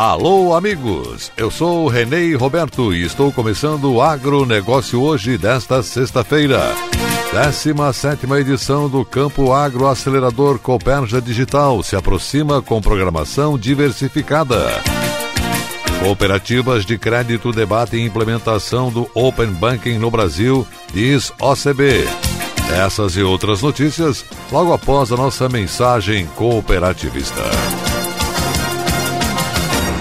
Alô, amigos! Eu sou Renê Roberto e estou começando o agronegócio hoje, desta sexta-feira. 17 edição do Campo Agro Acelerador Coperja Digital se aproxima com programação diversificada. Cooperativas de crédito debatem implementação do Open Banking no Brasil, diz OCB. Essas e outras notícias logo após a nossa mensagem cooperativista.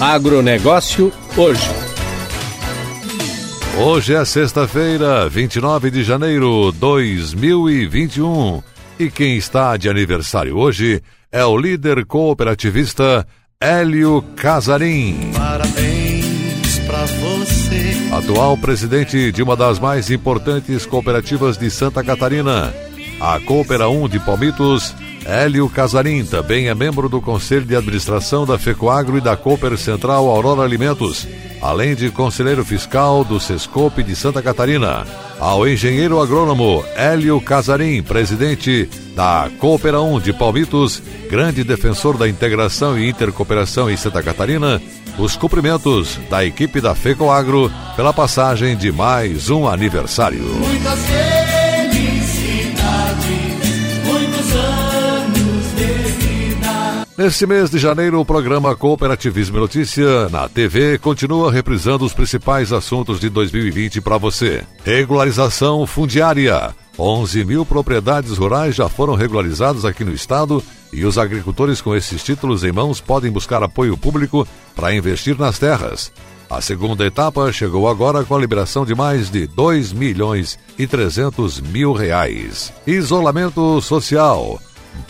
Agronegócio hoje. Hoje é sexta-feira, 29 de janeiro de 2021. E quem está de aniversário hoje é o líder cooperativista Hélio Casarim. Parabéns. Atual presidente de uma das mais importantes cooperativas de Santa Catarina, a Coopera 1 de Palmitos, Hélio Casarim também é membro do Conselho de Administração da FECOAGRO e da Cooper Central Aurora Alimentos, além de conselheiro fiscal do Sescope de Santa Catarina. Ao engenheiro agrônomo Hélio Casarim, presidente da Coopera 1 de Palmitos, grande defensor da integração e intercooperação em Santa Catarina, os cumprimentos da equipe da FECOAGRO pela passagem de mais um aniversário. Muitas felicidades, muitos anos de vida. Neste mês de janeiro, o programa Cooperativismo e Notícia na TV continua reprisando os principais assuntos de 2020 para você. Regularização fundiária. 11 mil propriedades rurais já foram regularizadas aqui no estado e os agricultores com esses títulos em mãos podem buscar apoio público para investir nas terras. A segunda etapa chegou agora com a liberação de mais de 2 milhões e 300 mil reais. Isolamento social.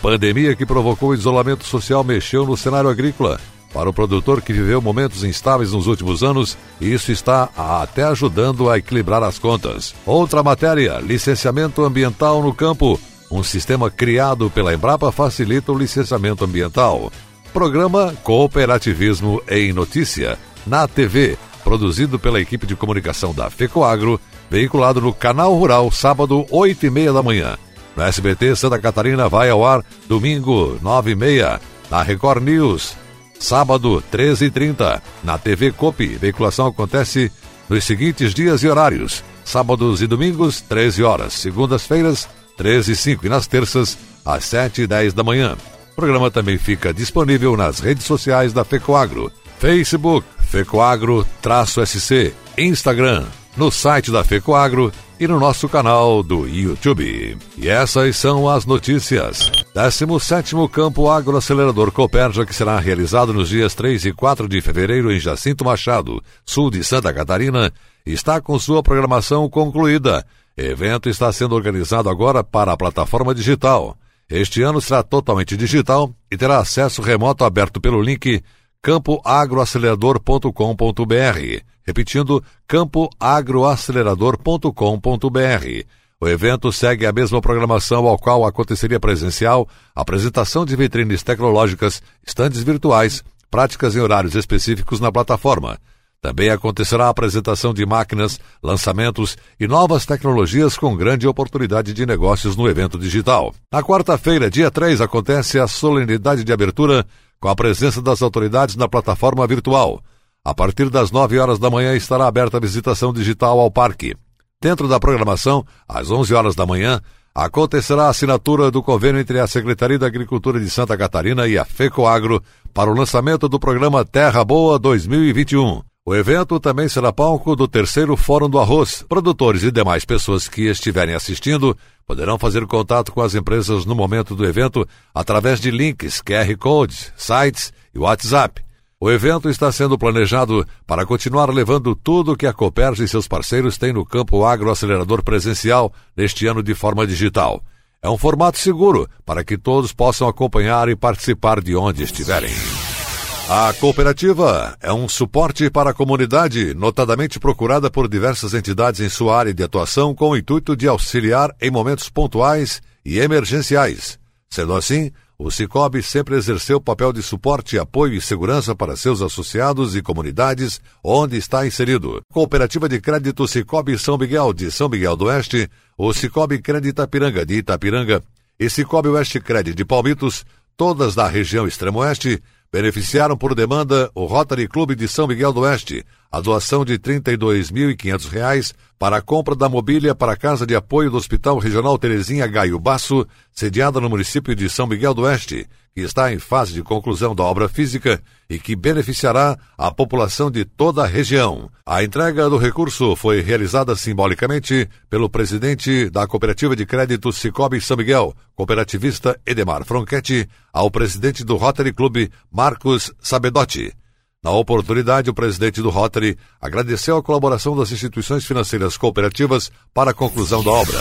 Pandemia que provocou isolamento social mexeu no cenário agrícola. Para o produtor que viveu momentos instáveis nos últimos anos, isso está até ajudando a equilibrar as contas. Outra matéria: licenciamento ambiental no campo. Um sistema criado pela Embrapa facilita o licenciamento ambiental. Programa Cooperativismo em Notícia, na TV, produzido pela equipe de comunicação da FECOAGRO, veiculado no Canal Rural, sábado, 8 e meia da manhã. No SBT, Santa Catarina vai ao ar, domingo, 9 e meia. Na Record News, sábado, 13 e 30. Na TV Copi, veiculação acontece nos seguintes dias e horários. Sábados e domingos, 13 horas. Segundas-feiras, 13 e 5. E nas terças, às 7 e 10 da manhã. O programa também fica disponível nas redes sociais da FECOAGRO. Facebook, FECOAGRO-SC, Instagram, no site da FECOAGRO e no nosso canal do YouTube. E essas são as notícias. 17 Campo Agroacelerador Coperja, que será realizado nos dias 3 e 4 de fevereiro em Jacinto Machado, sul de Santa Catarina, está com sua programação concluída. Evento está sendo organizado agora para a plataforma digital. Este ano será totalmente digital e terá acesso remoto aberto pelo link campoagroacelerador.com.br. Repetindo, campoagroacelerador.com.br. O evento segue a mesma programação ao qual aconteceria presencial, apresentação de vitrines tecnológicas, estandes virtuais, práticas em horários específicos na plataforma. Também acontecerá a apresentação de máquinas, lançamentos e novas tecnologias com grande oportunidade de negócios no evento digital. Na quarta-feira, dia 3, acontece a solenidade de abertura com a presença das autoridades na plataforma virtual. A partir das 9 horas da manhã estará aberta a visitação digital ao parque. Dentro da programação, às 11 horas da manhã, acontecerá a assinatura do convênio entre a Secretaria da Agricultura de Santa Catarina e a FECOAGRO para o lançamento do programa Terra Boa 2021. O evento também será palco do terceiro Fórum do Arroz. Produtores e demais pessoas que estiverem assistindo poderão fazer contato com as empresas no momento do evento através de links, QR Codes, sites e WhatsApp. O evento está sendo planejado para continuar levando tudo que a Coperj e seus parceiros têm no campo agroacelerador presencial neste ano de forma digital. É um formato seguro para que todos possam acompanhar e participar de onde estiverem. A cooperativa é um suporte para a comunidade, notadamente procurada por diversas entidades em sua área de atuação com o intuito de auxiliar em momentos pontuais e emergenciais. Sendo assim, o Cicobi sempre exerceu papel de suporte, apoio e segurança para seus associados e comunidades onde está inserido. Cooperativa de Crédito Cicobi São Miguel de São Miguel do Oeste, o Cicobi Crédito Itapiranga de Itapiranga e Cicobi Oeste Crédito de Palmitos, todas da região Extremo-Oeste, beneficiaram por demanda o Rotary Clube de São Miguel do Oeste, a doação de R$ 32.500 para a compra da mobília para a Casa de Apoio do Hospital Regional Terezinha Gaio Basso, sediada no município de São Miguel do Oeste, que está em fase de conclusão da obra física e que beneficiará a população de toda a região. A entrega do recurso foi realizada simbolicamente pelo presidente da Cooperativa de Crédito Cicobi São Miguel, cooperativista Edemar Fronchetti, ao presidente do Rotary Clube, Marcos Sabedotti. Na oportunidade, o presidente do Rotary agradeceu a colaboração das instituições financeiras cooperativas para a conclusão da obra.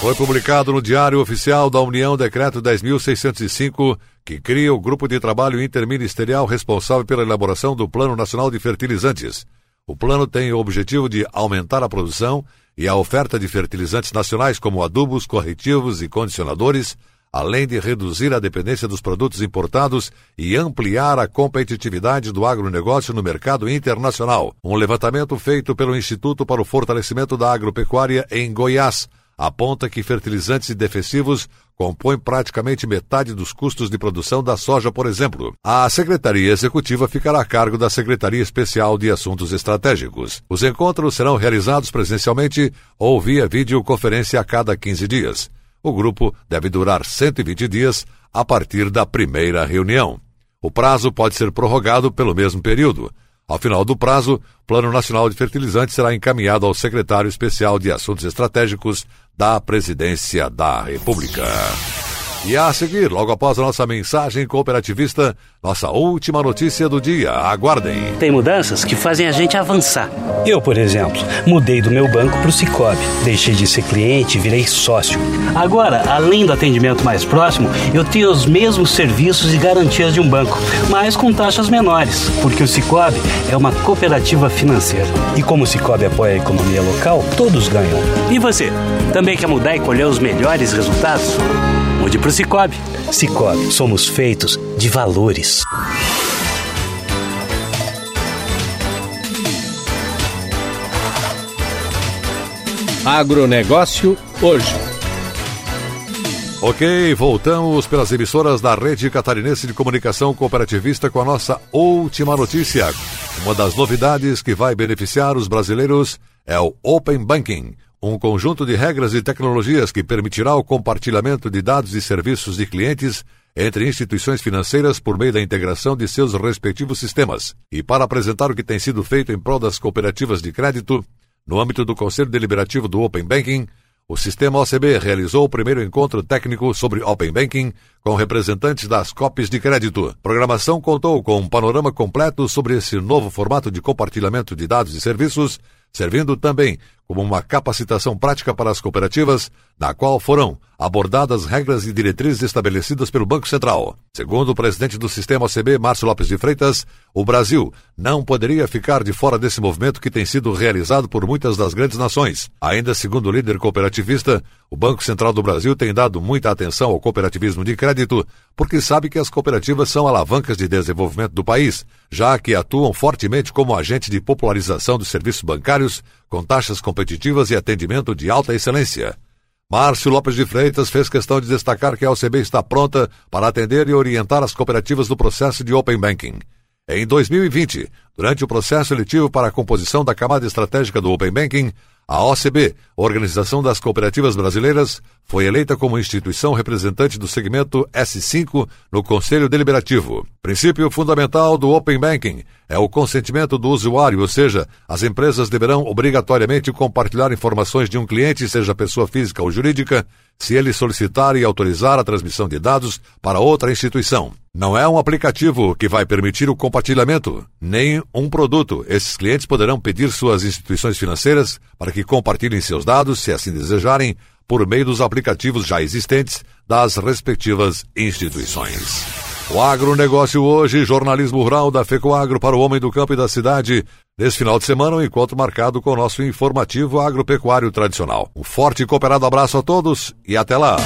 Foi publicado no Diário Oficial da União Decreto 10.605, que cria o grupo de trabalho interministerial responsável pela elaboração do Plano Nacional de Fertilizantes. O plano tem o objetivo de aumentar a produção e a oferta de fertilizantes nacionais como adubos, corretivos e condicionadores, além de reduzir a dependência dos produtos importados e ampliar a competitividade do agronegócio no mercado internacional. Um levantamento feito pelo Instituto para o Fortalecimento da Agropecuária em Goiás aponta que fertilizantes e defensivos compõem praticamente metade dos custos de produção da soja, por exemplo. A Secretaria Executiva ficará a cargo da Secretaria Especial de Assuntos Estratégicos. Os encontros serão realizados presencialmente ou via videoconferência a cada 15 dias. O grupo deve durar 120 dias a partir da primeira reunião. O prazo pode ser prorrogado pelo mesmo período. Ao final do prazo, o Plano Nacional de Fertilizantes será encaminhado ao Secretário Especial de Assuntos Estratégicos da Presidência da República. E a seguir, logo após a nossa mensagem cooperativista, nossa última notícia do dia. Aguardem. Tem mudanças que fazem a gente avançar. Eu, por exemplo, mudei do meu banco para o Cicobi. Deixei de ser cliente e virei sócio. Agora, além do atendimento mais próximo, eu tenho os mesmos serviços e garantias de um banco, mas com taxas menores, porque o Cicobi é uma cooperativa financeira. E como o Cicobi apoia a economia local, todos ganham. E você? Também quer mudar e colher os melhores resultados? Mude para o Cicobi. Cicobi, somos feitos de valores. Agronegócio hoje. Ok, voltamos pelas emissoras da Rede Catarinense de Comunicação Cooperativista com a nossa última notícia. Uma das novidades que vai beneficiar os brasileiros é o Open Banking, um conjunto de regras e tecnologias que permitirá o compartilhamento de dados e serviços de clientes entre instituições financeiras por meio da integração de seus respectivos sistemas. E para apresentar o que tem sido feito em prol das cooperativas de crédito, no âmbito do Conselho Deliberativo do Open Banking, o sistema OCB realizou o primeiro encontro técnico sobre Open Banking com representantes das COPs de crédito. A programação contou com um panorama completo sobre esse novo formato de compartilhamento de dados e serviços, servindo também como uma capacitação prática para as cooperativas, na qual foram abordadas regras e diretrizes estabelecidas pelo Banco Central. Segundo o presidente do sistema OCB, Márcio Lopes de Freitas, o Brasil não poderia ficar de fora desse movimento que tem sido realizado por muitas das grandes nações. Ainda segundo o líder cooperativista, o Banco Central do Brasil tem dado muita atenção ao cooperativismo de crédito, porque sabe que as cooperativas são alavancas de desenvolvimento do país, já que atuam fortemente como agente de popularização dos serviços bancários, com taxas competitivas e atendimento de alta excelência. Márcio Lopes de Freitas fez questão de destacar que a OCB está pronta para atender e orientar as cooperativas no processo de Open Banking. Em 2020, durante o processo eletivo para a composição da camada estratégica do Open Banking, a OCB, Organização das Cooperativas Brasileiras, foi eleita como instituição representante do segmento S5 no Conselho Deliberativo. Princípio fundamental do Open Banking é o consentimento do usuário, ou seja, as empresas deverão obrigatoriamente compartilhar informações de um cliente, seja pessoa física ou jurídica, se ele solicitar e autorizar a transmissão de dados para outra instituição. Não é um aplicativo que vai permitir o compartilhamento, nem um produto. Esses clientes poderão pedir suas instituições financeiras para que compartilhem seus dados, se assim desejarem, por meio dos aplicativos já existentes das respectivas instituições. O agronegócio hoje, jornalismo rural da FECOAGro para o homem do campo e da cidade. Nesse final de semana, um encontro marcado com o nosso informativo agropecuário tradicional. Um forte e cooperado abraço a todos e até lá!